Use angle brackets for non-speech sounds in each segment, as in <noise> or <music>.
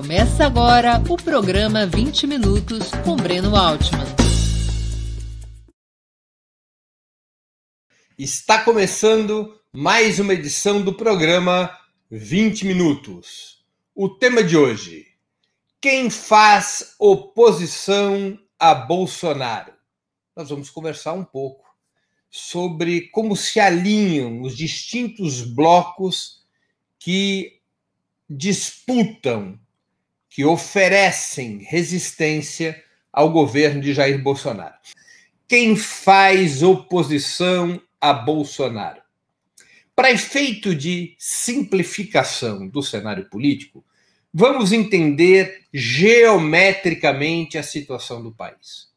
Começa agora o programa 20 Minutos com Breno Altman. Está começando mais uma edição do programa 20 Minutos. O tema de hoje: quem faz oposição a Bolsonaro? Nós vamos conversar um pouco sobre como se alinham os distintos blocos que disputam, que oferecem resistência ao governo de Jair Bolsonaro. Quem faz oposição a Bolsonaro? Para efeito de simplificação do cenário político, vamos entender geometricamente a situação do país.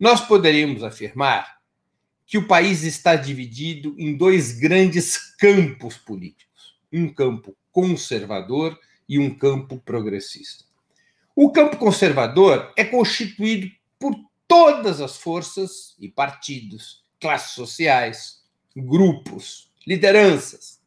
Nós poderíamos afirmar que o país está dividido em dois grandes campos políticos: um campo conservador e um campo progressista. O campo conservador é constituído por todas as forças e partidos, classes sociais, grupos, lideranças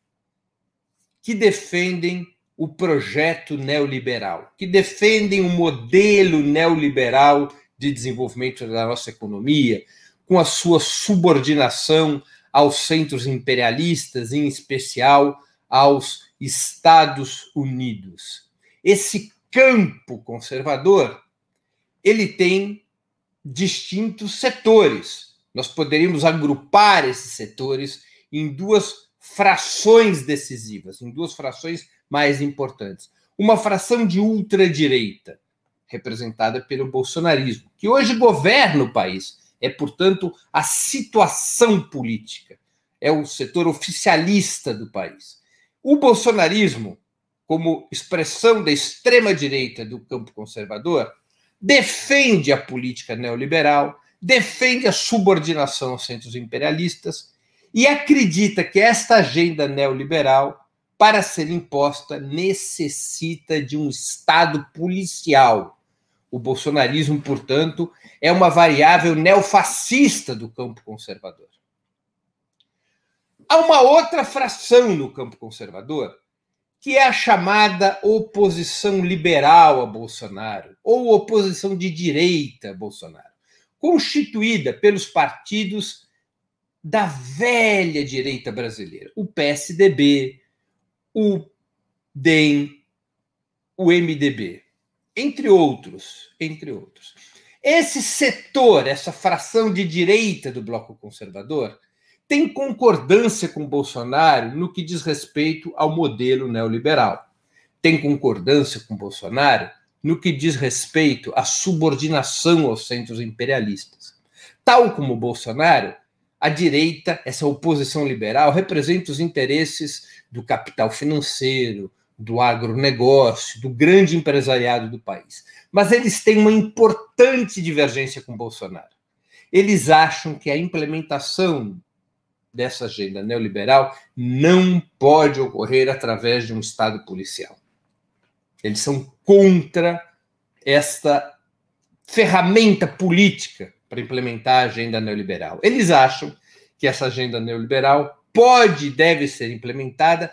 que defendem o projeto neoliberal, que defendem o modelo neoliberal de desenvolvimento da nossa economia, com a sua subordinação aos centros imperialistas, em especial aos Estados Unidos. Esse campo conservador, ele tem distintos setores. Nós poderíamos agrupar esses setores em duas frações decisivas, em duas frações mais importantes. Uma fração de ultradireita, representada pelo bolsonarismo, que hoje governa o país. É, portanto, a situação política, é o setor oficialista do país. O bolsonarismo, como expressão da extrema-direita do campo conservador, defende a política neoliberal, defende a subordinação aos centros imperialistas e acredita que esta agenda neoliberal, para ser imposta, necessita de um Estado policial. O bolsonarismo, portanto, é uma variável neofascista do campo conservador. Há uma outra fração no campo conservador, que é a chamada oposição liberal a Bolsonaro, ou oposição de direita a Bolsonaro, constituída pelos partidos da velha direita brasileira, o PSDB, o DEM, o MDB, entre outros, entre outros. Esse setor, essa fração de direita do bloco conservador, tem concordância com Bolsonaro no que diz respeito ao modelo neoliberal. Tem concordância com Bolsonaro no que diz respeito à subordinação aos centros imperialistas. Tal como Bolsonaro, a direita, essa oposição liberal, representa os interesses do capital financeiro, do agronegócio, do grande empresariado do país. Mas eles têm uma importante divergência com Bolsonaro. Eles acham que a implementação dessa agenda neoliberal não pode ocorrer através de um Estado policial. Eles são contra esta ferramenta política para implementar a agenda neoliberal. Eles acham que essa agenda neoliberal pode e deve ser implementada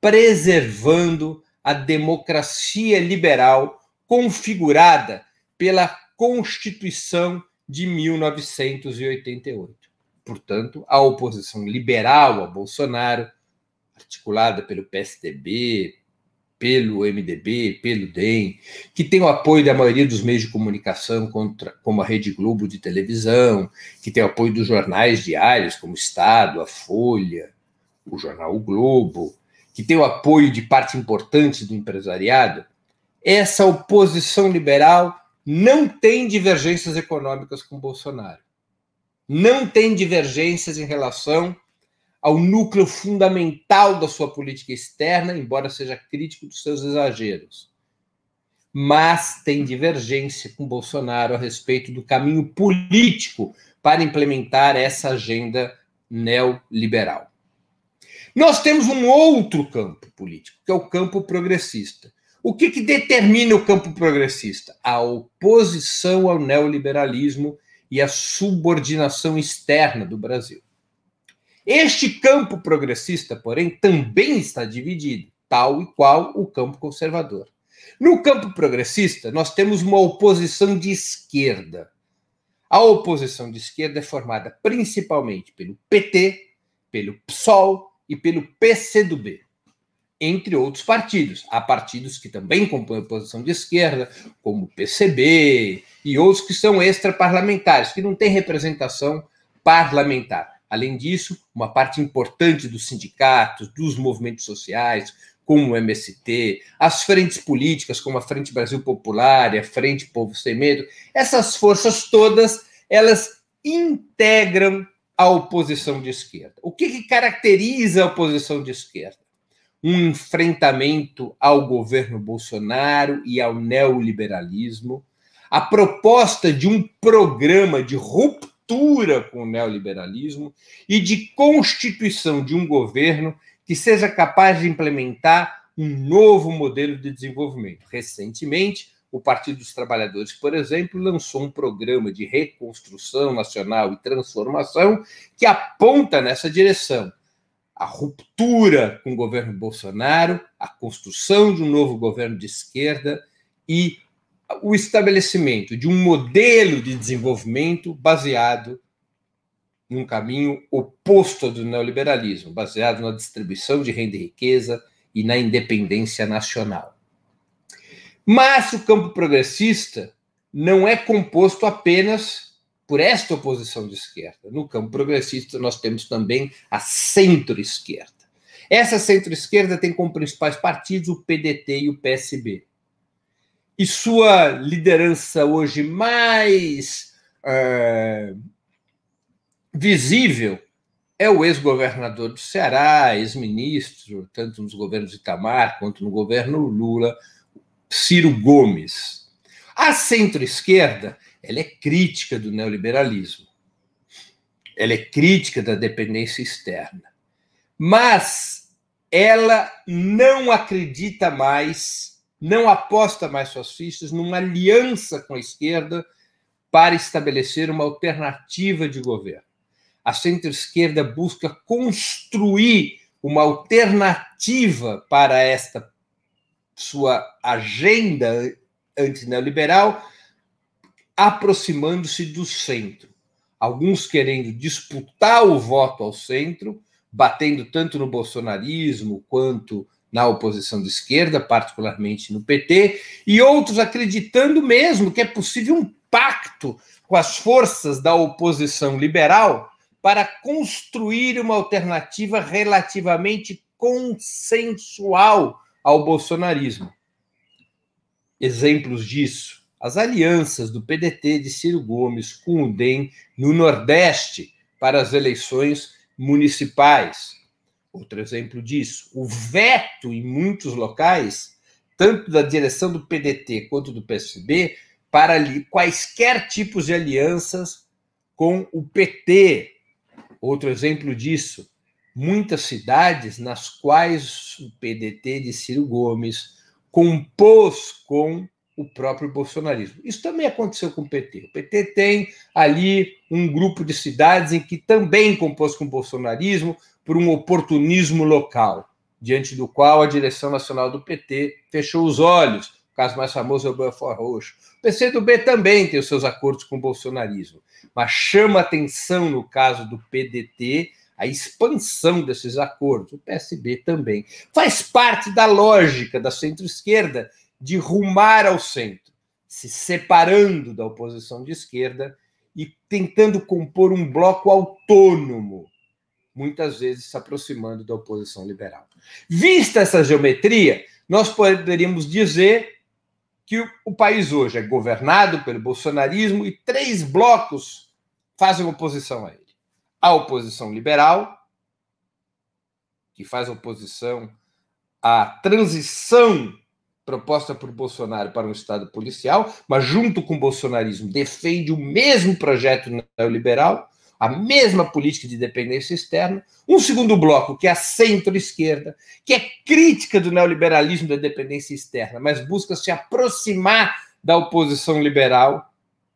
preservando a democracia liberal configurada pela Constituição de 1988 portanto, a oposição liberal a Bolsonaro, articulada pelo PSDB, pelo MDB, pelo DEM, que tem o apoio da maioria dos meios de comunicação, contra, como a Rede Globo de televisão, que tem o apoio dos jornais diários, como o Estado, a Folha, o jornal o Globo, que tem o apoio de parte importante do empresariado, essa oposição liberal não tem divergências econômicas com Bolsonaro não tem divergências em relação ao núcleo fundamental da sua política externa, embora seja crítico dos seus exageros. Mas tem divergência com Bolsonaro a respeito do caminho político para implementar essa agenda neoliberal. Nós temos um outro campo político, que é o campo progressista. O que, que determina o campo progressista? A oposição ao neoliberalismo e a subordinação externa do Brasil. Este campo progressista, porém, também está dividido, tal e qual o campo conservador. No campo progressista, nós temos uma oposição de esquerda. A oposição de esquerda é formada principalmente pelo PT, pelo PSOL e pelo PCdoB, entre outros partidos. Há partidos que também compõem a oposição de esquerda, como o PCB e outros que são extraparlamentares, que não têm representação parlamentar. Além disso, uma parte importante dos sindicatos, dos movimentos sociais, como o MST, as frentes políticas, como a Frente Brasil Popular e a Frente Povo Sem Medo, essas forças todas, elas integram a oposição de esquerda. O que, que caracteriza a oposição de esquerda? Um enfrentamento ao governo Bolsonaro e ao neoliberalismo, a proposta de um programa de ruptura com o neoliberalismo e de constituição de um governo que seja capaz de implementar um novo modelo de desenvolvimento. Recentemente, o Partido dos Trabalhadores, por exemplo, lançou um programa de reconstrução nacional e transformação que aponta nessa direção. A ruptura com o governo Bolsonaro, a construção de um novo governo de esquerda e o estabelecimento de um modelo de desenvolvimento baseado num caminho oposto ao do neoliberalismo, baseado na distribuição de renda e riqueza e na independência nacional. Mas o campo progressista não é composto apenas por esta oposição de esquerda. No campo progressista, nós temos também a centro-esquerda. Essa centro-esquerda tem como principais partidos o PDT e o PSB. E sua liderança hoje mais uh, visível é o ex-governador do Ceará, ex-ministro, tanto nos governos Itamar quanto no governo Lula, Ciro Gomes. A centro-esquerda ela é crítica do neoliberalismo. Ela é crítica da dependência externa. Mas ela não acredita mais, não aposta mais suas fichas numa aliança com a esquerda para estabelecer uma alternativa de governo. A centro-esquerda busca construir uma alternativa para esta sua agenda antineoliberal, aproximando-se do centro. Alguns querendo disputar o voto ao centro, batendo tanto no bolsonarismo quanto na oposição de esquerda, particularmente no PT, e outros acreditando mesmo que é possível um pacto com as forças da oposição liberal para construir uma alternativa relativamente consensual ao bolsonarismo. Exemplos disso: as alianças do PDT de Ciro Gomes com o DEM no Nordeste para as eleições municipais. Outro exemplo disso: o veto em muitos locais, tanto da direção do PDT quanto do PSB, para quaisquer tipos de alianças com o PT. Outro exemplo disso: muitas cidades nas quais o PDT de Ciro Gomes compôs com o próprio bolsonarismo. Isso também aconteceu com o PT. O PT tem ali um grupo de cidades em que também compôs com o bolsonarismo por um oportunismo local, diante do qual a direção nacional do PT fechou os olhos. O caso mais famoso é o Belfort Roxo. O PCdoB também tem os seus acordos com o bolsonarismo, mas chama atenção no caso do PDT a expansão desses acordos. O PSB também. Faz parte da lógica da centro-esquerda de rumar ao centro, se separando da oposição de esquerda e tentando compor um bloco autônomo, muitas vezes se aproximando da oposição liberal. Vista essa geometria, nós poderíamos dizer que o país hoje é governado pelo bolsonarismo e três blocos fazem oposição a ele a oposição liberal, que faz oposição à transição proposta por Bolsonaro para um Estado policial, mas junto com o bolsonarismo defende o mesmo projeto neoliberal, a mesma política de dependência externa. Um segundo bloco, que é a centro-esquerda, que é crítica do neoliberalismo da dependência externa, mas busca se aproximar da oposição liberal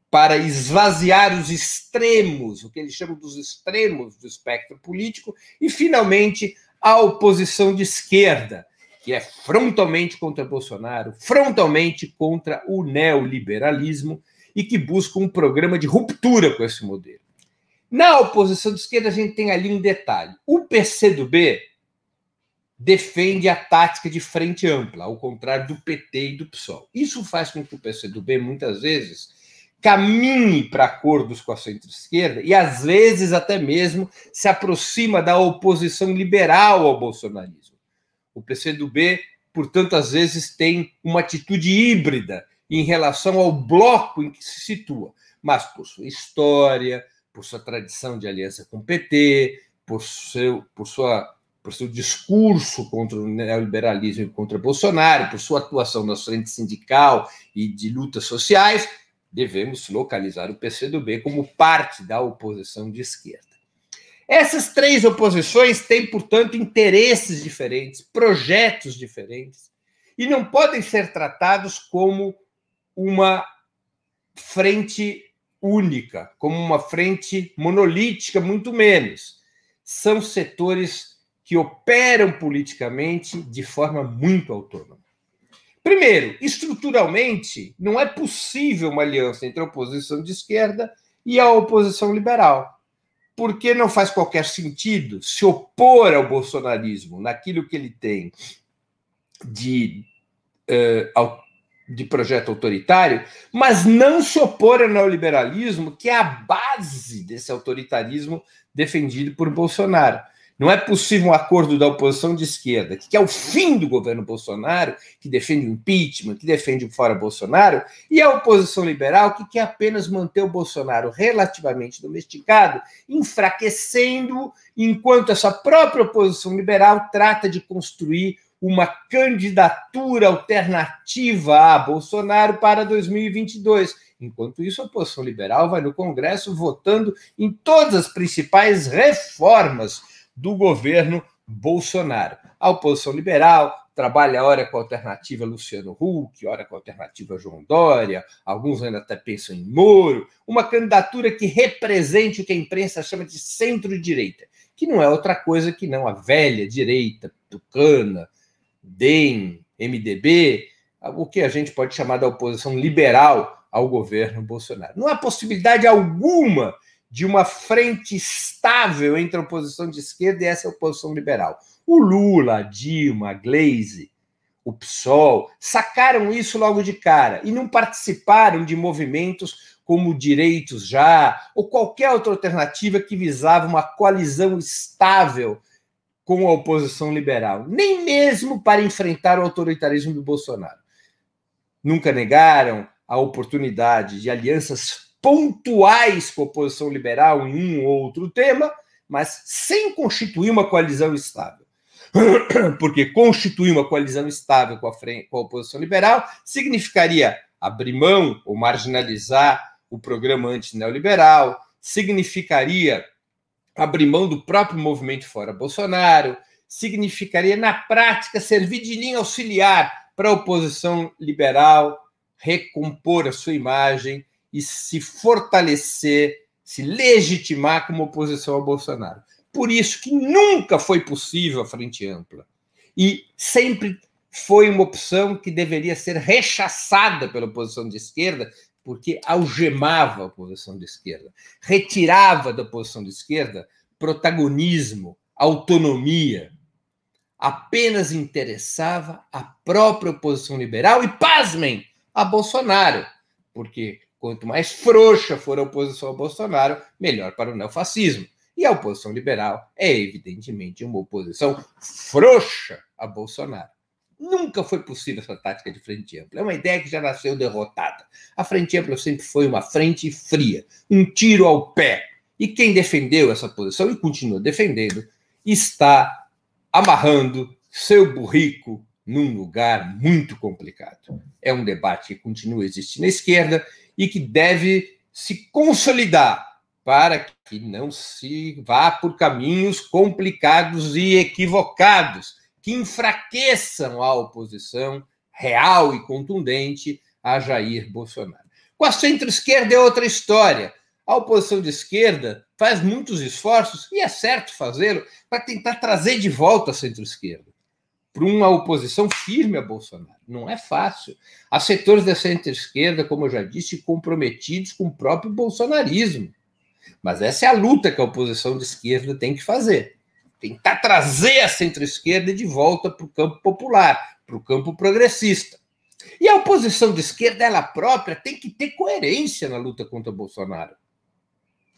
para esvaziar os extremos, o que eles chamam dos extremos do espectro político, e, finalmente, a oposição de esquerda, que é frontalmente contra Bolsonaro, frontalmente contra o neoliberalismo e que busca um programa de ruptura com esse modelo. Na oposição de esquerda, a gente tem ali um detalhe. O PCdoB defende a tática de frente ampla, ao contrário do PT e do PSOL. Isso faz com que o PCdoB, muitas vezes, caminhe para acordos com a centro-esquerda e, às vezes, até mesmo se aproxima da oposição liberal ao bolsonarismo. O PCdoB, portanto, às vezes tem uma atitude híbrida em relação ao bloco em que se situa, mas por sua história, por sua tradição de aliança com o PT, por seu, por sua por seu discurso contra o neoliberalismo e contra Bolsonaro, por sua atuação na frente sindical e de lutas sociais, devemos localizar o PCdoB como parte da oposição de esquerda. Essas três oposições têm, portanto, interesses diferentes, projetos diferentes, e não podem ser tratados como uma frente única, como uma frente monolítica, muito menos. São setores que operam politicamente de forma muito autônoma. Primeiro, estruturalmente, não é possível uma aliança entre a oposição de esquerda e a oposição liberal, porque não faz qualquer sentido se opor ao bolsonarismo naquilo que ele tem de, uh, de projeto autoritário, mas não se opor ao neoliberalismo, que é a base desse autoritarismo defendido por Bolsonaro. Não é possível um acordo da oposição de esquerda, que é o fim do governo Bolsonaro, que defende o impeachment, que defende o fora Bolsonaro, e a oposição liberal, que quer apenas manter o Bolsonaro relativamente domesticado, enfraquecendo, enquanto essa própria oposição liberal trata de construir uma candidatura alternativa a Bolsonaro para 2022. Enquanto isso, a oposição liberal vai no Congresso votando em todas as principais reformas do governo Bolsonaro. A oposição liberal trabalha hora com a alternativa Luciano Huck, hora com a alternativa João Dória, alguns ainda até pensam em Moro, uma candidatura que represente o que a imprensa chama de centro-direita, que não é outra coisa que não a velha direita, tucana, DEM, MDB, o que a gente pode chamar da oposição liberal ao governo Bolsonaro. Não há possibilidade alguma de uma frente estável entre a oposição de esquerda e essa oposição liberal. O Lula, a Dilma, a Glaze, o PSOL sacaram isso logo de cara e não participaram de movimentos como Direitos Já ou qualquer outra alternativa que visava uma coalizão estável com a oposição liberal, nem mesmo para enfrentar o autoritarismo do Bolsonaro. Nunca negaram a oportunidade de alianças pontuais com a oposição liberal em um ou outro tema, mas sem constituir uma coalizão estável. <clears throat> Porque constituir uma coalizão estável com a, frente, com a oposição liberal significaria abrir mão ou marginalizar o programa anti-neoliberal, significaria abrir mão do próprio movimento fora Bolsonaro, significaria, na prática, servir de linha auxiliar para a oposição liberal recompor a sua imagem e se fortalecer, se legitimar como oposição ao Bolsonaro. Por isso que nunca foi possível a frente ampla. E sempre foi uma opção que deveria ser rechaçada pela oposição de esquerda, porque algemava a oposição de esquerda, retirava da oposição de esquerda protagonismo, autonomia. Apenas interessava a própria oposição liberal e, pasmem, a Bolsonaro, porque Quanto mais frouxa for a oposição ao Bolsonaro, melhor para o neofascismo. E a oposição liberal é, evidentemente, uma oposição frouxa a Bolsonaro. Nunca foi possível essa tática de frente ampla. É uma ideia que já nasceu derrotada. A frente ampla sempre foi uma frente fria, um tiro ao pé. E quem defendeu essa posição e continua defendendo está amarrando seu burrico num lugar muito complicado. É um debate que continua a existir na esquerda e que deve se consolidar para que não se vá por caminhos complicados e equivocados, que enfraqueçam a oposição real e contundente a Jair Bolsonaro. Com a centro-esquerda é outra história. A oposição de esquerda faz muitos esforços, e é certo fazê-lo, para tentar trazer de volta a centro-esquerda. Para uma oposição firme a Bolsonaro. Não é fácil. Há setores da centro-esquerda, como eu já disse, comprometidos com o próprio bolsonarismo. Mas essa é a luta que a oposição de esquerda tem que fazer. Tentar trazer a centro-esquerda de volta para o campo popular, para o campo progressista. E a oposição de esquerda, ela própria, tem que ter coerência na luta contra Bolsonaro.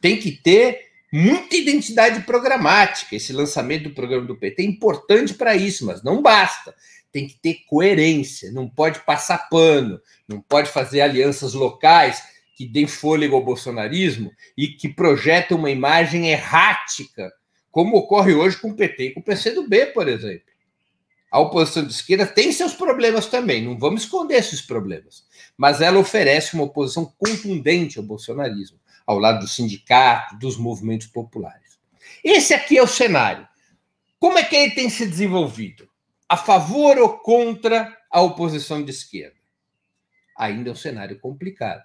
Tem que ter muita identidade programática. Esse lançamento do programa do PT é importante para isso, mas não basta. Tem que ter coerência, não pode passar pano, não pode fazer alianças locais que deem fôlego ao bolsonarismo e que projetem uma imagem errática, como ocorre hoje com o PT e com o PCdoB, por exemplo. A oposição de esquerda tem seus problemas também, não vamos esconder esses problemas, mas ela oferece uma oposição contundente ao bolsonarismo ao lado do sindicato, dos movimentos populares. Esse aqui é o cenário. Como é que ele tem se desenvolvido? A favor ou contra a oposição de esquerda? Ainda é um cenário complicado.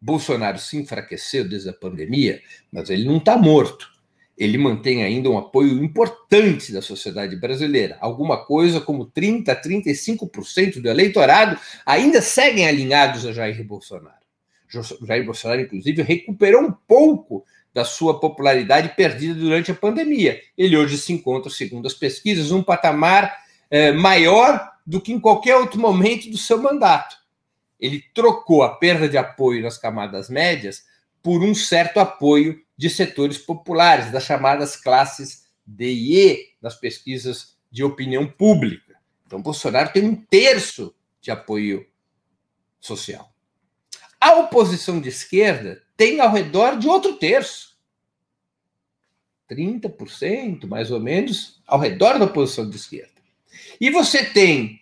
Bolsonaro se enfraqueceu desde a pandemia, mas ele não está morto. Ele mantém ainda um apoio importante da sociedade brasileira. Alguma coisa como 30% a 35% do eleitorado ainda seguem alinhados a Jair Bolsonaro. Jair Bolsonaro, inclusive, recuperou um pouco da sua popularidade perdida durante a pandemia. Ele hoje se encontra, segundo as pesquisas, num patamar é, maior do que em qualquer outro momento do seu mandato. Ele trocou a perda de apoio nas camadas médias por um certo apoio de setores populares, das chamadas classes D e E, nas pesquisas de opinião pública. Então, Bolsonaro tem um terço de apoio social. A oposição de esquerda tem ao redor de outro terço. 30%, mais ou menos, ao redor da oposição de esquerda. E você tem,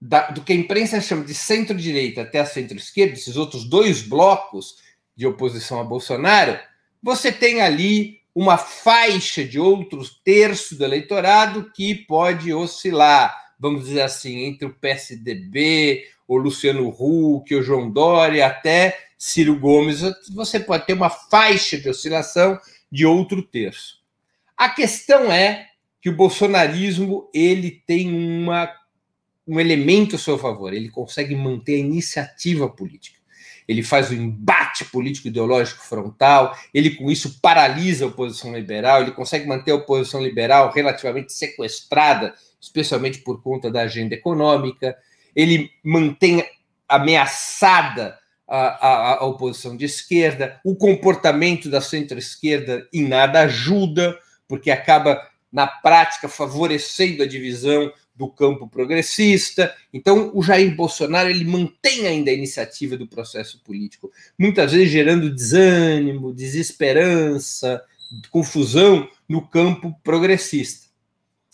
da, do que a imprensa chama de centro-direita até a centro-esquerda, esses outros dois blocos de oposição a Bolsonaro, você tem ali uma faixa de outros terço do eleitorado que pode oscilar, vamos dizer assim, entre o PSDB, o Luciano Huck, o João Dória, até Ciro Gomes, você pode ter uma faixa de oscilação de outro terço. A questão é que o bolsonarismo ele tem uma, um elemento a seu favor, ele consegue manter a iniciativa política. Ele faz o embate político ideológico frontal, ele com isso paralisa a oposição liberal, ele consegue manter a oposição liberal relativamente sequestrada, especialmente por conta da agenda econômica. Ele mantém ameaçada a, a, a oposição de esquerda, o comportamento da centro-esquerda em nada ajuda, porque acaba, na prática, favorecendo a divisão do campo progressista. Então, o Jair Bolsonaro ele mantém ainda a iniciativa do processo político, muitas vezes gerando desânimo, desesperança, confusão no campo progressista.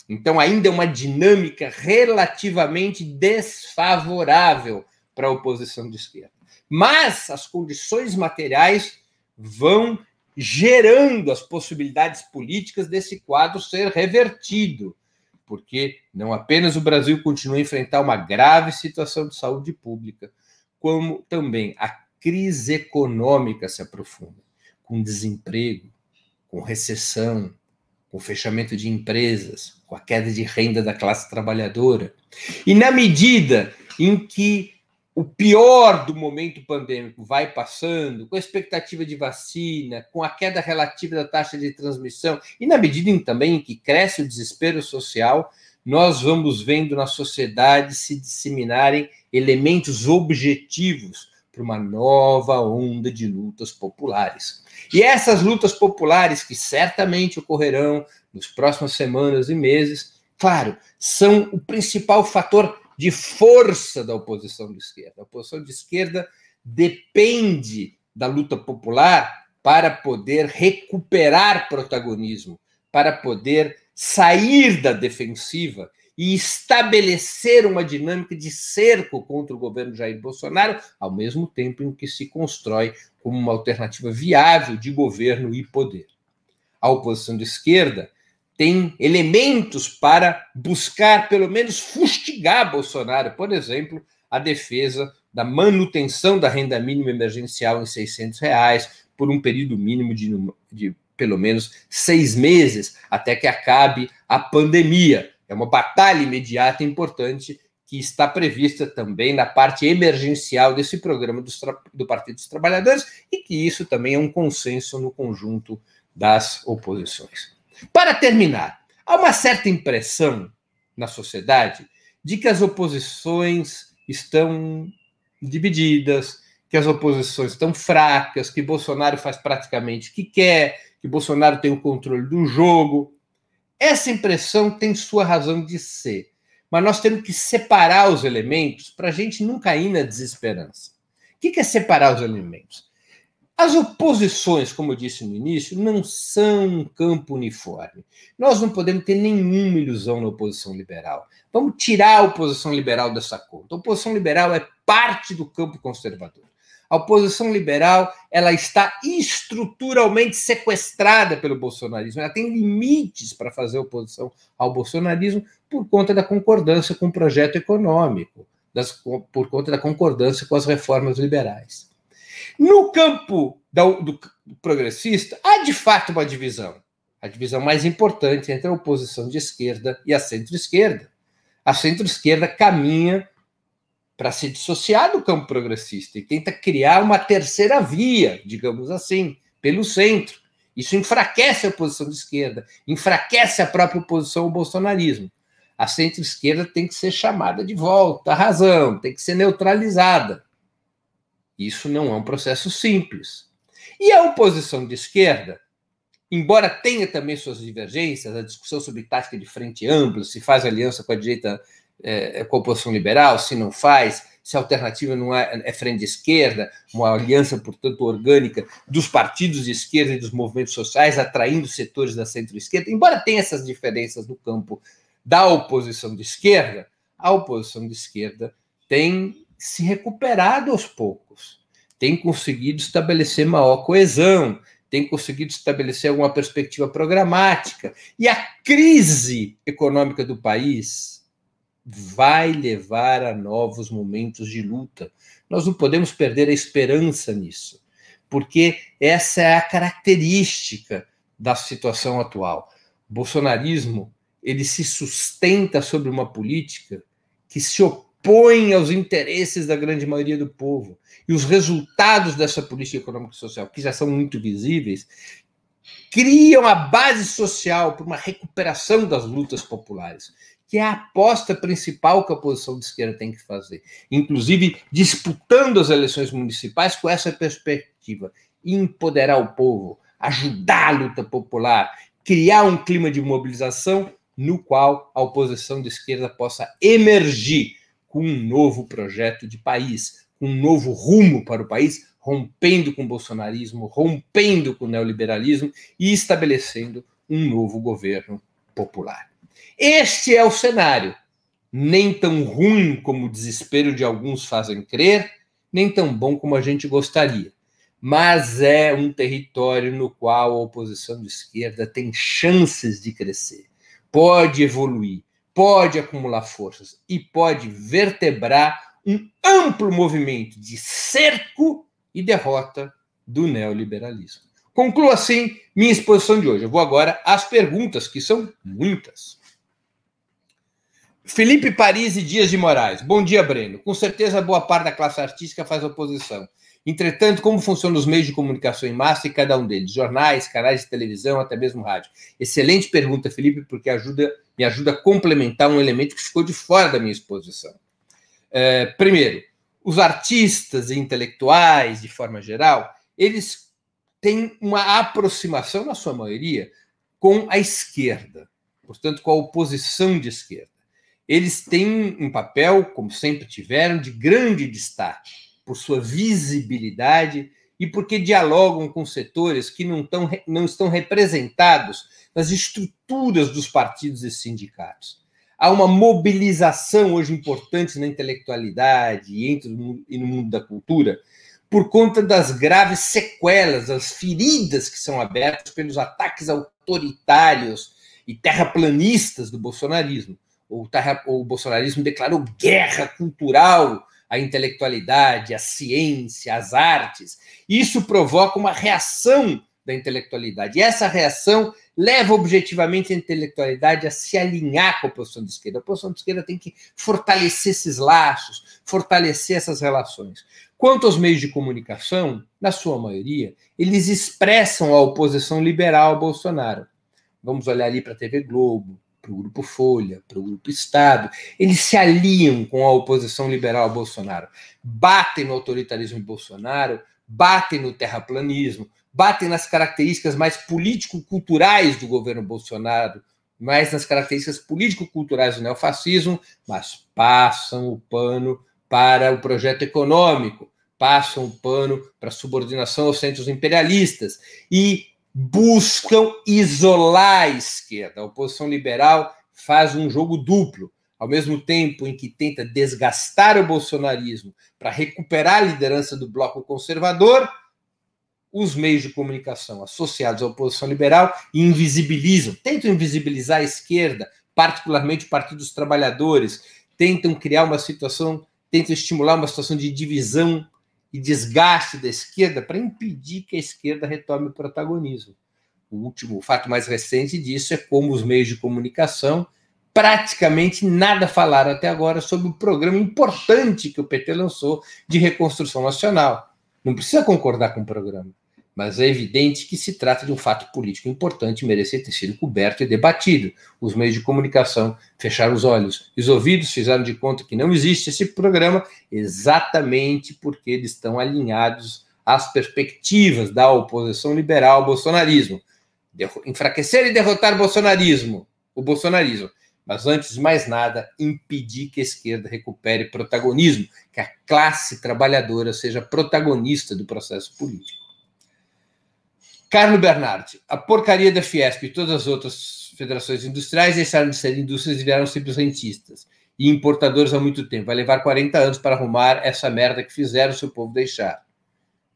Então, ainda é uma dinâmica relativamente desfavorável para a oposição de esquerda. Mas as condições materiais vão gerando as possibilidades políticas desse quadro ser revertido, porque não apenas o Brasil continua a enfrentar uma grave situação de saúde pública, como também a crise econômica se aprofunda, com desemprego, com recessão, com fechamento de empresas, com a queda de renda da classe trabalhadora. E na medida em que o pior do momento pandêmico vai passando, com a expectativa de vacina, com a queda relativa da taxa de transmissão, e na medida em, também em que cresce o desespero social, nós vamos vendo na sociedade se disseminarem elementos objetivos para uma nova onda de lutas populares. E essas lutas populares, que certamente ocorrerão nas próximas semanas e meses, claro, são o principal fator de força da oposição de esquerda. A oposição de esquerda depende da luta popular para poder recuperar protagonismo, para poder sair da defensiva e estabelecer uma dinâmica de cerco contra o governo Jair Bolsonaro, ao mesmo tempo em que se constrói como uma alternativa viável de governo e poder. A oposição de esquerda tem elementos para buscar, pelo menos, fustigar Bolsonaro, por exemplo, a defesa da manutenção da renda mínima emergencial em 600 reais por um período mínimo de, de pelo menos seis meses até que acabe a pandemia É uma batalha imediata importante que está prevista também na parte emergencial desse programa do, do Partido dos Trabalhadores e que isso também é um consenso no conjunto das oposições. Para terminar, há uma certa impressão na sociedade de que as oposições estão divididas, que as oposições estão fracas, que Bolsonaro faz praticamente o que quer, que Bolsonaro tem o controle do jogo. Essa impressão tem sua razão de ser, mas nós temos que separar os elementos para a gente não cair na desesperança. O que é separar os elementos? As oposições, como eu disse no início, não são um campo uniforme. Nós não podemos ter nenhuma ilusão na oposição liberal. Vamos tirar a oposição liberal dessa conta. A oposição liberal é parte do campo conservador. A oposição liberal ela está estruturalmente sequestrada pelo bolsonarismo. Ela tem limites para fazer oposição ao bolsonarismo por conta da concordância com o projeto econômico, das, por conta da concordância com as reformas liberais. No campo do progressista, há de fato uma divisão. A divisão mais importante entre a oposição de esquerda e a centro-esquerda. A centro-esquerda caminha para se dissociar do campo progressista e tenta criar uma terceira via, digamos assim, pelo centro. Isso enfraquece a oposição de esquerda, enfraquece a própria oposição ao bolsonarismo. A centro-esquerda tem que ser chamada de volta à razão, tem que ser neutralizada. Isso não é um processo simples. E a oposição de esquerda, embora tenha também suas divergências, a discussão sobre tática de frente ampla, se faz aliança com a direita, é, com a oposição liberal, se não faz, se a alternativa não é, é frente esquerda, uma aliança, portanto, orgânica dos partidos de esquerda e dos movimentos sociais, atraindo setores da centro-esquerda, embora tenha essas diferenças no campo da oposição de esquerda, a oposição de esquerda tem se recuperado aos poucos, tem conseguido estabelecer maior coesão, tem conseguido estabelecer alguma perspectiva programática. E a crise econômica do país vai levar a novos momentos de luta. Nós não podemos perder a esperança nisso, porque essa é a característica da situação atual. O bolsonarismo ele se sustenta sobre uma política que se opõe opõe aos interesses da grande maioria do povo. E os resultados dessa política econômica e social, que já são muito visíveis, criam a base social para uma recuperação das lutas populares, que é a aposta principal que a oposição de esquerda tem que fazer, inclusive disputando as eleições municipais com essa perspectiva, empoderar o povo, ajudar a luta popular, criar um clima de mobilização no qual a oposição de esquerda possa emergir com um novo projeto de país, com um novo rumo para o país, rompendo com o bolsonarismo, rompendo com o neoliberalismo e estabelecendo um novo governo popular. Este é o cenário, nem tão ruim como o desespero de alguns fazem crer, nem tão bom como a gente gostaria. Mas é um território no qual a oposição de esquerda tem chances de crescer, pode evoluir, pode acumular forças e pode vertebrar um amplo movimento de cerco e derrota do neoliberalismo. Concluo assim minha exposição de hoje. Eu vou agora às perguntas, que são muitas. Felipe Paris e Dias de Moraes. Bom dia, Breno. Com certeza, boa parte da classe artística faz oposição. Entretanto, como funcionam os meios de comunicação em massa e cada um deles? Jornais, canais de televisão, até mesmo rádio. Excelente pergunta, Felipe, porque ajuda, me ajuda a complementar um elemento que ficou de fora da minha exposição. É, primeiro, os artistas e intelectuais, de forma geral, eles têm uma aproximação, na sua maioria, com a esquerda, portanto, com a oposição de esquerda. Eles têm um papel, como sempre tiveram, de grande destaque por sua visibilidade e porque dialogam com setores que não, tão, não estão representados nas estruturas dos partidos e sindicatos. Há uma mobilização hoje importante na intelectualidade e, entre, e no mundo da cultura por conta das graves sequelas, as feridas que são abertas pelos ataques autoritários e terraplanistas do bolsonarismo. O, terra, o bolsonarismo declarou guerra cultural a intelectualidade, a ciência, as artes. Isso provoca uma reação da intelectualidade. E essa reação leva objetivamente a intelectualidade a se alinhar com a posição de esquerda. A posição de esquerda tem que fortalecer esses laços, fortalecer essas relações. Quanto aos meios de comunicação, na sua maioria, eles expressam a oposição liberal ao Bolsonaro. Vamos olhar ali para a TV Globo, para o Grupo Folha, para o Grupo Estado. Eles se aliam com a oposição liberal ao Bolsonaro. Batem no autoritarismo de Bolsonaro, batem no terraplanismo, batem nas características mais político-culturais do governo Bolsonaro, mais nas características político-culturais do neofascismo, mas passam o pano para o projeto econômico, passam o pano para a subordinação aos centros imperialistas e buscam isolar a esquerda. A oposição liberal faz um jogo duplo. Ao mesmo tempo em que tenta desgastar o bolsonarismo para recuperar a liderança do bloco conservador, os meios de comunicação associados à oposição liberal invisibilizam, tentam invisibilizar a esquerda, particularmente o Partido dos Trabalhadores, tentam criar uma situação, tentam estimular uma situação de divisão e desgaste da esquerda para impedir que a esquerda retome o protagonismo. O último fato mais recente disso é como os meios de comunicação praticamente nada falaram até agora sobre o programa importante que o PT lançou de reconstrução nacional. Não precisa concordar com o programa, mas é evidente que se trata de um fato político importante e merecer ter sido coberto e debatido. Os meios de comunicação fecharam os olhos e os ouvidos, fizeram de conta que não existe esse programa, exatamente porque eles estão alinhados às perspectivas da oposição liberal ao bolsonarismo. Enfraquecer e derrotar o bolsonarismo, o bolsonarismo mas antes de mais nada, impedir que a esquerda recupere protagonismo, que a classe trabalhadora seja protagonista do processo político. Carlos Bernardi, a porcaria da Fiesp e todas as outras federações industriais deixaram de ser indústrias e simples rentistas e importadores há muito tempo. Vai levar 40 anos para arrumar essa merda que fizeram se o povo deixar.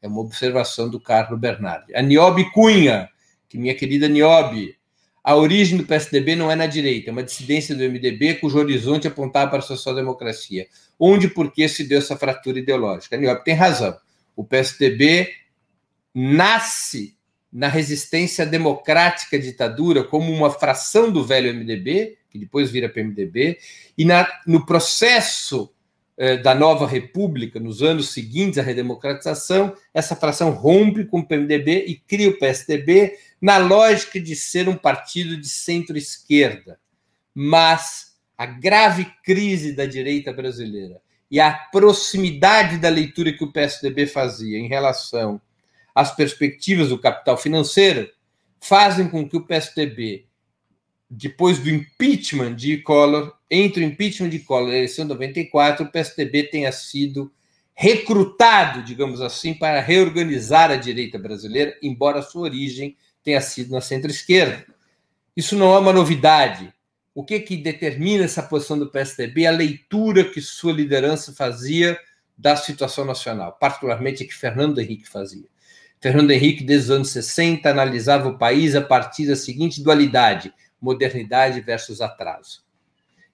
É uma observação do Carlos Bernardi. A Niobe Cunha, que minha querida Niobe, a origem do PSDB não é na direita, é uma dissidência do MDB cujo horizonte apontava para a social-democracia. Onde e por que se deu essa fratura ideológica? Niop tem razão. O PSDB nasce na resistência democrática à ditadura como uma fração do velho MDB, que depois vira PMDB, e na, no processo eh, da nova república, nos anos seguintes à redemocratização, essa fração rompe com o PMDB e cria o PSDB, na lógica de ser um partido de centro-esquerda. Mas a grave crise da direita brasileira e a proximidade da leitura que o PSDB fazia em relação às perspectivas do capital financeiro fazem com que o PSDB, depois do impeachment de Collor, entre o impeachment de Collor e a eleição de 94, o PSDB tenha sido recrutado, digamos assim, para reorganizar a direita brasileira, embora a sua origem tenha sido na centro-esquerda. Isso não é uma novidade. O que, que determina essa posição do PSDB? A leitura que sua liderança fazia da situação nacional, particularmente a que Fernando Henrique fazia. Fernando Henrique, desde os anos 60, analisava o país a partir da seguinte dualidade: modernidade versus atraso.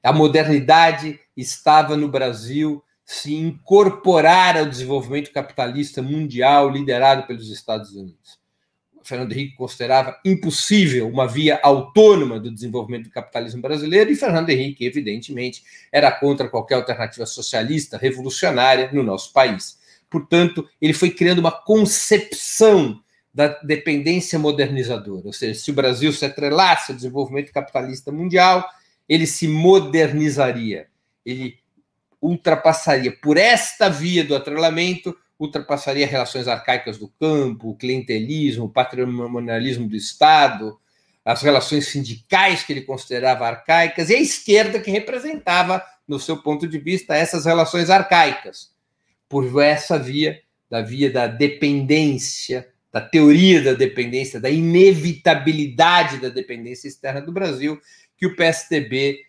A modernidade estava no Brasil se incorporar ao desenvolvimento capitalista mundial liderado pelos Estados Unidos. Fernando Henrique considerava impossível uma via autônoma do desenvolvimento do capitalismo brasileiro, e Fernando Henrique, evidentemente, era contra qualquer alternativa socialista, revolucionária no nosso país. Portanto, ele foi criando uma concepção da dependência modernizadora, ou seja, se o Brasil se atrelasse ao desenvolvimento capitalista mundial, ele se modernizaria, ele ultrapassaria por esta via do atrelamento ultrapassaria relações arcaicas do campo, o clientelismo, o patrimonialismo do Estado, as relações sindicais que ele considerava arcaicas, e a esquerda que representava, no seu ponto de vista, essas relações arcaicas, por essa via, da via da dependência, da teoria da dependência, da inevitabilidade da dependência externa do Brasil, que o PSDB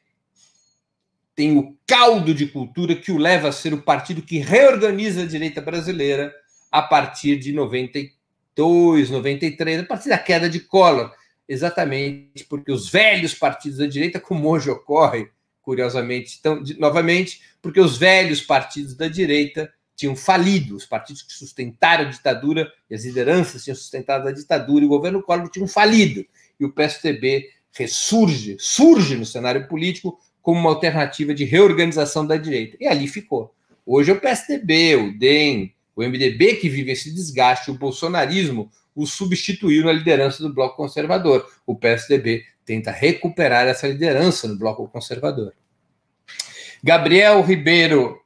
tem o caldo de cultura que o leva a ser o partido que reorganiza a direita brasileira a partir de 92, 93, a partir da queda de Collor, exatamente porque os velhos partidos da direita, como hoje ocorre, curiosamente, então, de, novamente, porque os velhos partidos da direita tinham falido, os partidos que sustentaram a ditadura, e as lideranças tinham sustentado a ditadura, e o governo Collor tinham falido. E o PSDB ressurge, surge no cenário político como uma alternativa de reorganização da direita. E ali ficou. Hoje é o PSDB, o DEM, o MDB que vive esse desgaste, o bolsonarismo o substituiu na liderança do bloco conservador. O PSDB tenta recuperar essa liderança no bloco conservador. Gabriel Ribeiro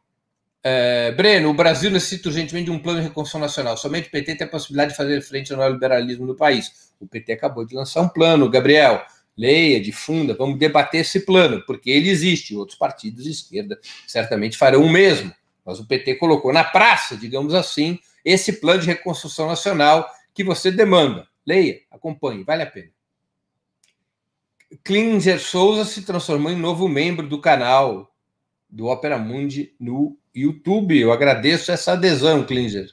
é, Breno, o Brasil necessita urgentemente de um plano de reconstrução nacional. Somente o PT tem a possibilidade de fazer frente ao neoliberalismo no país. O PT acabou de lançar um plano, Gabriel. Leia, difunda, vamos debater esse plano, porque ele existe. Outros partidos de esquerda certamente farão o mesmo. Mas o PT colocou na praça, digamos assim, esse plano de reconstrução nacional que você demanda. Leia, acompanhe, vale a pena. Klinger Souza se transformou em novo membro do canal do Opera Mundi no YouTube. Eu agradeço essa adesão, Klinger.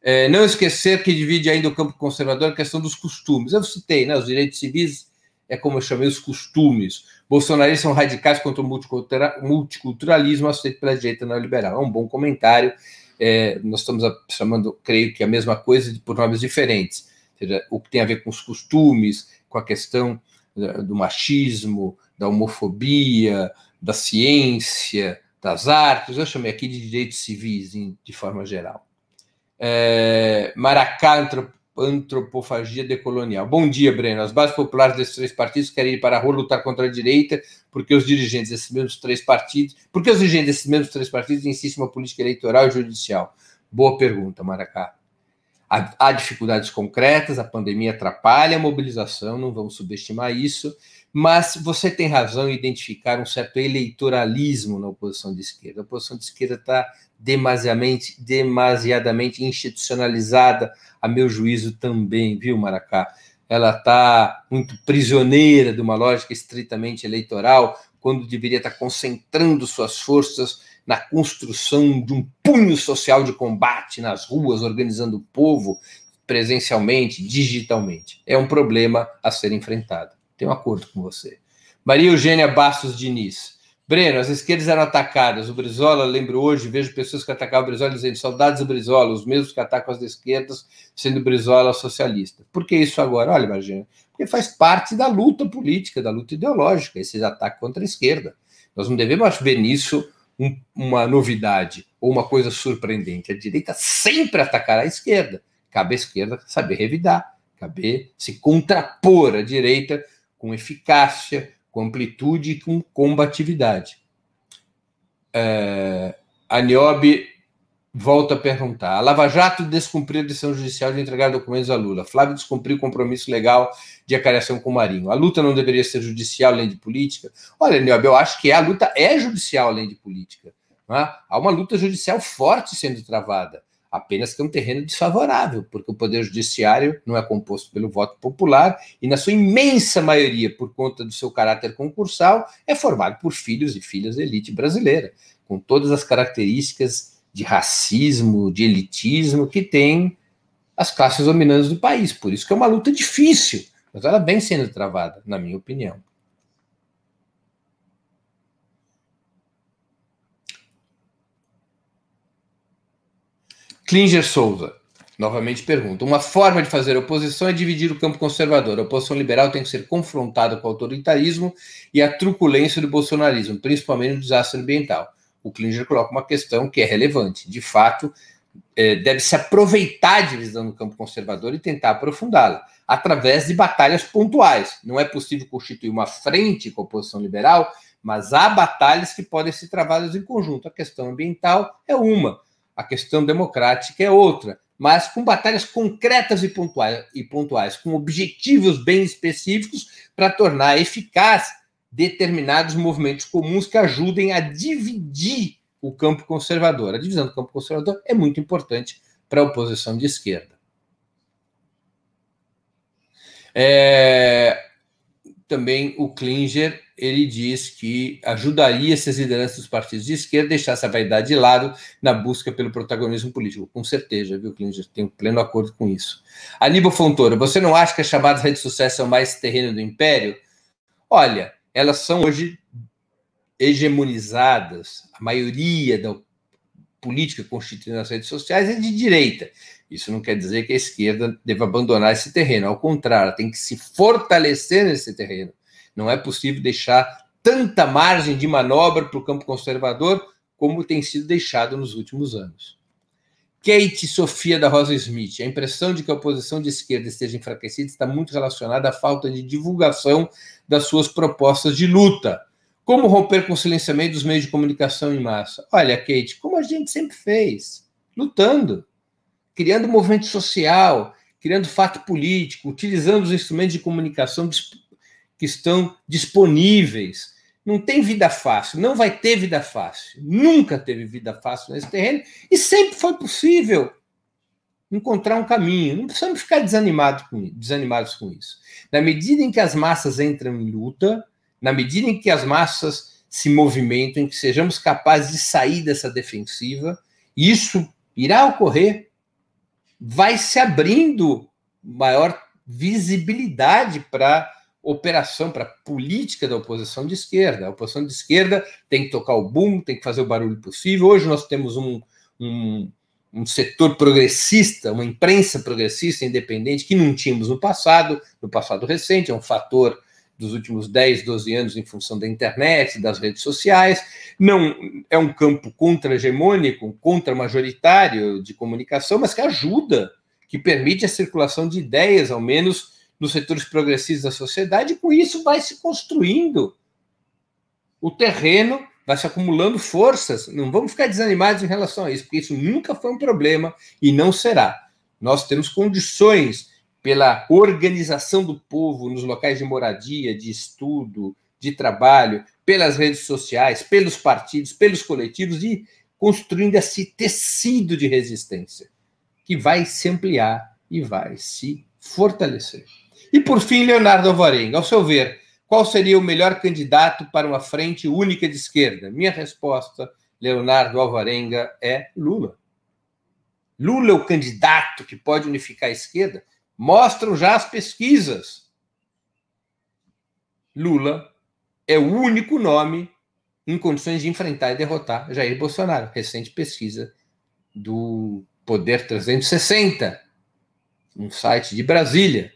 É, não esquecer que divide ainda o campo conservador a questão dos costumes. Eu citei, né? Os direitos civis é como eu chamei os costumes. Bolsonaristas são radicais contra o multiculturalismo aceito pela direita neoliberal. É um bom comentário. É, nós estamos chamando, creio que, a mesma coisa por nomes diferentes. Seja, o que tem a ver com os costumes, com a questão do machismo, da homofobia, da ciência, das artes, eu chamei aqui de direitos civis de forma geral. É, Maracá, antropofagia decolonial. Bom dia, Breno. As bases populares desses três partidos querem ir para a rua lutar contra a direita, porque os dirigentes desses mesmos três partidos, porque os dirigentes desses mesmos três partidos insistem uma política eleitoral e judicial. Boa pergunta, Maracá. Há, há dificuldades concretas, a pandemia atrapalha a mobilização, não vamos subestimar isso mas você tem razão em identificar um certo eleitoralismo na oposição de esquerda. A oposição de esquerda está demasiadamente, demasiadamente institucionalizada, a meu juízo também, viu, Maracá? Ela está muito prisioneira de uma lógica estritamente eleitoral, quando deveria estar concentrando suas forças na construção de um punho social de combate nas ruas, organizando o povo presencialmente, digitalmente. É um problema a ser enfrentado. Tenho um acordo com você. Maria Eugênia Bastos Diniz. Breno, as esquerdas eram atacadas. O Brizola, lembro hoje, vejo pessoas que atacavam o Brizola dizendo saudades do Brizola, os mesmos que atacam as esquerdas, sendo Brizola socialista. Por que isso agora? Olha, imagina. Porque faz parte da luta política, da luta ideológica, esses ataques contra a esquerda. Nós não devemos ver nisso um, uma novidade ou uma coisa surpreendente. A direita sempre atacará a esquerda. Cabe à esquerda saber revidar, cabe se contrapor à direita com eficácia, com amplitude e com combatividade. É, a Niobe volta a perguntar. A Lava Jato descumpriu a decisão judicial de entregar documentos a Lula. Flávio descumpriu o compromisso legal de acariação com o Marinho. A luta não deveria ser judicial além de política? Olha, Niobe, eu acho que a luta é judicial além de política. É? Há uma luta judicial forte sendo travada apenas que é um terreno desfavorável, porque o Poder Judiciário não é composto pelo voto popular e, na sua imensa maioria, por conta do seu caráter concursal, é formado por filhos e filhas da elite brasileira, com todas as características de racismo, de elitismo que tem as classes dominantes do país. Por isso que é uma luta difícil, mas ela vem sendo travada, na minha opinião. Klinger Souza, novamente pergunta: uma forma de fazer oposição é dividir o campo conservador. A oposição liberal tem que ser confrontada com o autoritarismo e a truculência do bolsonarismo, principalmente no desastre ambiental. O Klinger coloca uma questão que é relevante. De fato, é, deve se aproveitar a divisão no campo conservador e tentar aprofundá-la através de batalhas pontuais. Não é possível constituir uma frente com a oposição liberal, mas há batalhas que podem ser travadas em conjunto. A questão ambiental é uma a questão democrática é outra, mas com batalhas concretas e pontuais, e pontuais com objetivos bem específicos para tornar eficaz determinados movimentos comuns que ajudem a dividir o campo conservador. A divisão do campo conservador é muito importante para a oposição de esquerda. É, também o Klinger ele diz que ajudaria essas lideranças dos partidos de esquerda a deixar essa vaidade de lado na busca pelo protagonismo político. Com certeza, viu, Klinger? Tenho pleno acordo com isso. Aníbal Fontoura, você não acha que as chamadas redes sociais são mais terreno do império? Olha, elas são hoje hegemonizadas, a maioria da, política constituída nas redes sociais é de direita. Isso não quer dizer que a esquerda deva abandonar esse terreno, ao contrário, tem que se fortalecer nesse terreno. Não é possível deixar tanta margem de manobra para o campo conservador como tem sido deixado nos últimos anos. Kate Sofia da Rosa Smith. A impressão de que a oposição de esquerda esteja enfraquecida está muito relacionada à falta de divulgação das suas propostas de luta. Como romper com o silenciamento dos meios de comunicação em massa? Olha, Kate, como a gente sempre fez, lutando, criando movimento social, criando fato político, utilizando os instrumentos de comunicação que estão disponíveis não tem vida fácil, não vai ter vida fácil. Nunca teve vida fácil nesse terreno e sempre foi possível encontrar um caminho. Não precisamos ficar desanimado com, desanimados com isso. Na medida em que as massas entram em luta, na medida em que as massas se movimentam, em que sejamos capazes de sair dessa defensiva, isso irá ocorrer. Vai se abrindo maior visibilidade para operação, para a política da oposição de esquerda. A oposição de esquerda tem que tocar o boom, tem que fazer o barulho possível. Hoje nós temos um, um, um setor progressista, uma imprensa progressista independente que não tínhamos no passado, no passado recente, é um fator dos últimos 10, 12 anos em função da internet, das redes sociais. Não é um campo contra-hegemônico, contra-majoritário de comunicação, mas que ajuda, que permite a circulação de ideias, ao menos nos setores progressistas da sociedade, e com isso vai se construindo o terreno, vai se acumulando forças. Não vamos ficar desanimados em relação a isso, porque isso nunca foi um problema e não será. Nós temos condições pela organização do povo nos locais de moradia, de estudo, de trabalho, pelas redes sociais, pelos partidos, pelos coletivos e construindo esse tecido de resistência que vai se ampliar e vai se fortalecer. E por fim, Leonardo Alvarenga, ao seu ver, qual seria o melhor candidato para uma frente única de esquerda? Minha resposta, Leonardo Alvarenga, é Lula. Lula é o candidato que pode unificar a esquerda? Mostram já as pesquisas. Lula é o único nome em condições de enfrentar e derrotar Jair Bolsonaro. Recente pesquisa do Poder 360, um site de Brasília.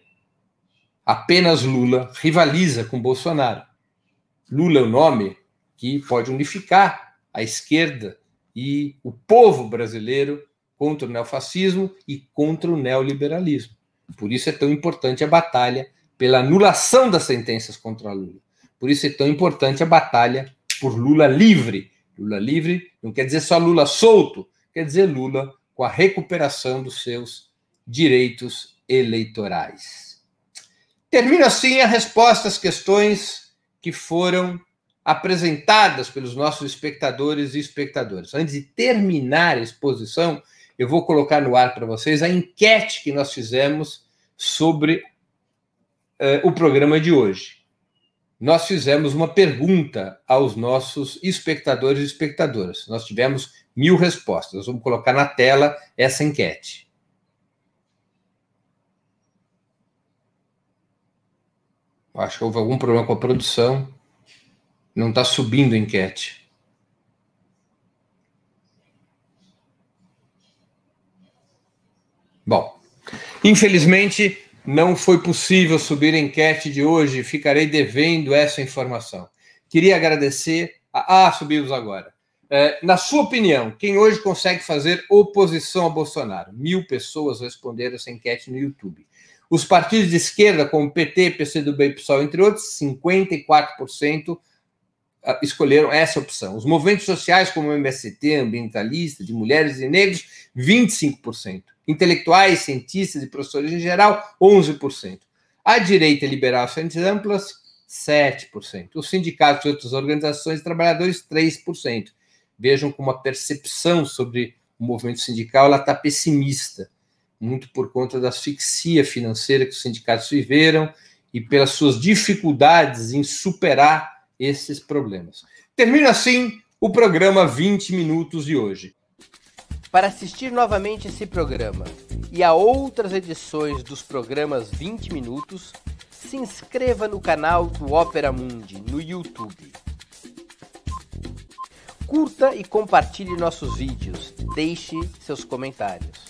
Apenas Lula rivaliza com Bolsonaro. Lula é o nome que pode unificar a esquerda e o povo brasileiro contra o neofascismo e contra o neoliberalismo. Por isso é tão importante a batalha pela anulação das sentenças contra Lula. Por isso é tão importante a batalha por Lula livre. Lula livre não quer dizer só Lula solto, quer dizer Lula com a recuperação dos seus direitos eleitorais. Termino assim a resposta às questões que foram apresentadas pelos nossos espectadores e espectadoras. Antes de terminar a exposição, eu vou colocar no ar para vocês a enquete que nós fizemos sobre uh, o programa de hoje. Nós fizemos uma pergunta aos nossos espectadores e espectadoras. Nós tivemos mil respostas. Vamos colocar na tela essa enquete. Acho que houve algum problema com a produção. Não está subindo a enquete. Bom, infelizmente não foi possível subir a enquete de hoje. Ficarei devendo essa informação. Queria agradecer. A... Ah, subimos agora. É, na sua opinião, quem hoje consegue fazer oposição a Bolsonaro? Mil pessoas responderam essa enquete no YouTube. Os partidos de esquerda, como PT, PCdoB e PSOL, entre outros, 54% ah, escolheram essa opção. Os movimentos sociais, como MST, ambientalista, de mulheres e negros, 25%. Intelectuais, cientistas e professores em geral, 11%. A direita liberal frentes amplas, 7%. Os sindicatos e outras organizações de trabalhadores, 3%. Vejam como a percepção sobre o movimento sindical está pessimista muito por conta da asfixia financeira que os sindicatos viveram e pelas suas dificuldades em superar esses problemas. Termina assim o programa 20 Minutos de hoje. Para assistir novamente esse programa e a outras edições dos programas 20 Minutos, se inscreva no canal do Opera Mundi no YouTube. Curta e compartilhe nossos vídeos. Deixe seus comentários.